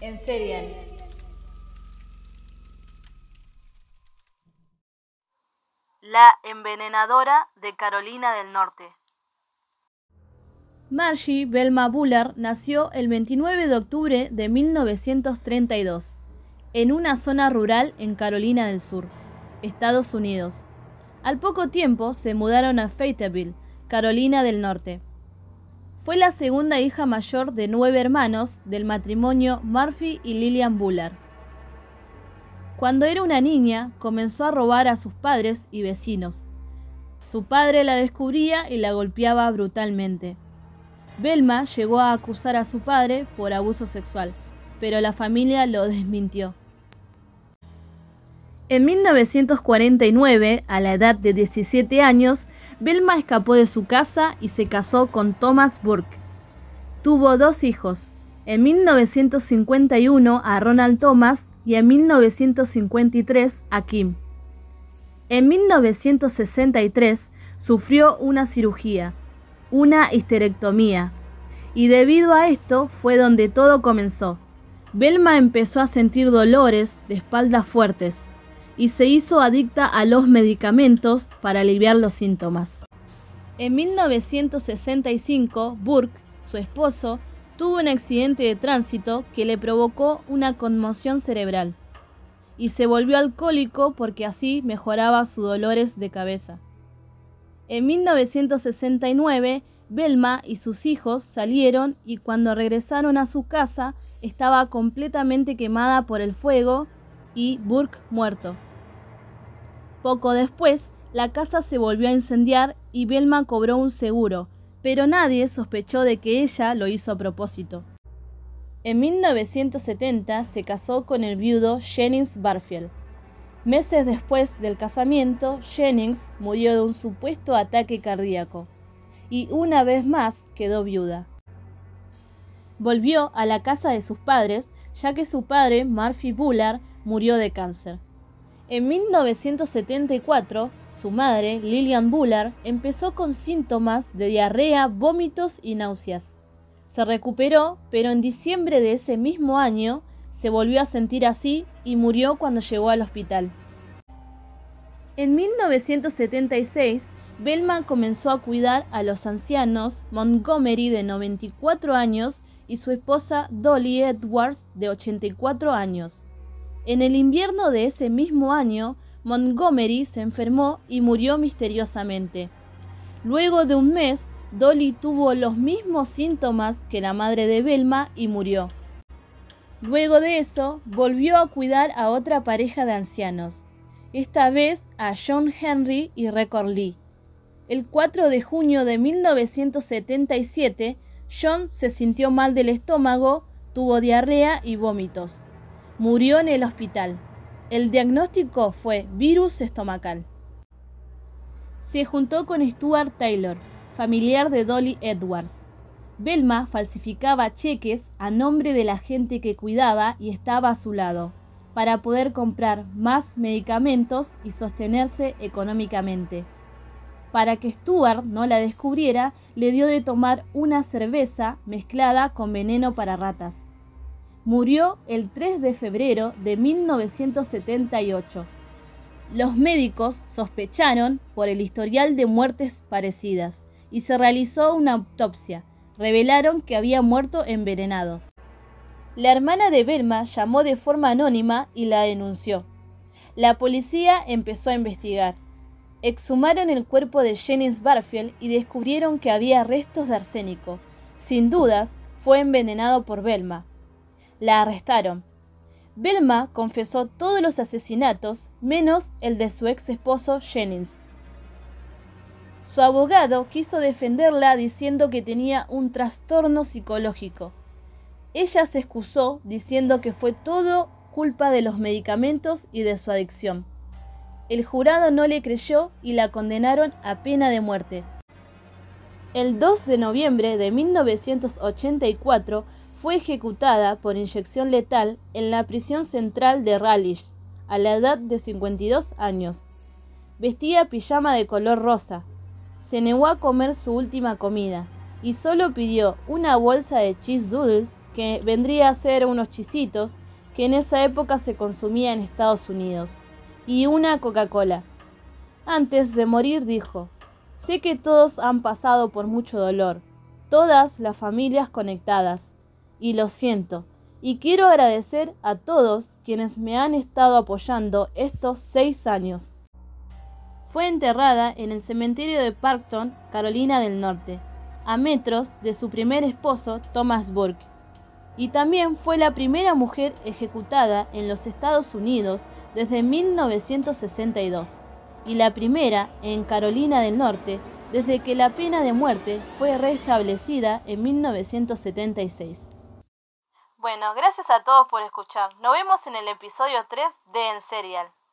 en Serial. La envenenadora de Carolina del Norte. Margie Belma Bullard nació el 29 de octubre de 1932 en una zona rural en Carolina del Sur, Estados Unidos. Al poco tiempo se mudaron a Fayetteville, Carolina del Norte. Fue la segunda hija mayor de nueve hermanos del matrimonio Murphy y Lillian Bullard. Cuando era una niña, comenzó a robar a sus padres y vecinos. Su padre la descubría y la golpeaba brutalmente. Belma llegó a acusar a su padre por abuso sexual, pero la familia lo desmintió. En 1949, a la edad de 17 años, Belma escapó de su casa y se casó con Thomas Burke. Tuvo dos hijos, en 1951 a Ronald Thomas y en 1953 a Kim. En 1963 sufrió una cirugía, una histerectomía, y debido a esto fue donde todo comenzó. Belma empezó a sentir dolores de espalda fuertes, y se hizo adicta a los medicamentos para aliviar los síntomas. En 1965, Burke, su esposo, tuvo un accidente de tránsito que le provocó una conmoción cerebral y se volvió alcohólico porque así mejoraba sus dolores de cabeza. En 1969, Belma y sus hijos salieron y cuando regresaron a su casa estaba completamente quemada por el fuego y Burke muerto. Poco después, la casa se volvió a incendiar y Belma cobró un seguro, pero nadie sospechó de que ella lo hizo a propósito. En 1970 se casó con el viudo Jennings Barfield. Meses después del casamiento, Jennings murió de un supuesto ataque cardíaco y una vez más quedó viuda. Volvió a la casa de sus padres, ya que su padre, Murphy Bullard, murió de cáncer. En 1974, su madre, Lillian Bullard, empezó con síntomas de diarrea, vómitos y náuseas. Se recuperó, pero en diciembre de ese mismo año se volvió a sentir así y murió cuando llegó al hospital. En 1976, Belma comenzó a cuidar a los ancianos Montgomery de 94 años y su esposa Dolly Edwards de 84 años. En el invierno de ese mismo año, Montgomery se enfermó y murió misteriosamente. Luego de un mes, Dolly tuvo los mismos síntomas que la madre de Belma y murió. Luego de eso, volvió a cuidar a otra pareja de ancianos, esta vez a John Henry y Record Lee. El 4 de junio de 1977, John se sintió mal del estómago, tuvo diarrea y vómitos. Murió en el hospital. El diagnóstico fue virus estomacal. Se juntó con Stuart Taylor, familiar de Dolly Edwards. Belma falsificaba cheques a nombre de la gente que cuidaba y estaba a su lado, para poder comprar más medicamentos y sostenerse económicamente. Para que Stuart no la descubriera, le dio de tomar una cerveza mezclada con veneno para ratas. Murió el 3 de febrero de 1978. Los médicos sospecharon por el historial de muertes parecidas y se realizó una autopsia. Revelaron que había muerto envenenado. La hermana de Belma llamó de forma anónima y la denunció. La policía empezó a investigar. Exhumaron el cuerpo de Jennings Barfield y descubrieron que había restos de arsénico. Sin dudas, fue envenenado por Belma, la arrestaron. Belma confesó todos los asesinatos, menos el de su ex esposo Jennings. Su abogado quiso defenderla diciendo que tenía un trastorno psicológico. Ella se excusó diciendo que fue todo culpa de los medicamentos y de su adicción. El jurado no le creyó y la condenaron a pena de muerte. El 2 de noviembre de 1984 fue ejecutada por inyección letal en la prisión central de Raleigh a la edad de 52 años. Vestía pijama de color rosa. Se negó a comer su última comida y solo pidió una bolsa de cheese doodles que vendría a ser unos chisitos que en esa época se consumía en Estados Unidos, y una Coca-Cola. Antes de morir dijo, sé que todos han pasado por mucho dolor, todas las familias conectadas, y lo siento, y quiero agradecer a todos quienes me han estado apoyando estos seis años. Fue enterrada en el cementerio de Parkton, Carolina del Norte, a metros de su primer esposo, Thomas Burke. Y también fue la primera mujer ejecutada en los Estados Unidos desde 1962 y la primera en Carolina del Norte desde que la pena de muerte fue restablecida en 1976. Bueno, gracias a todos por escuchar. Nos vemos en el episodio 3 de En Serial.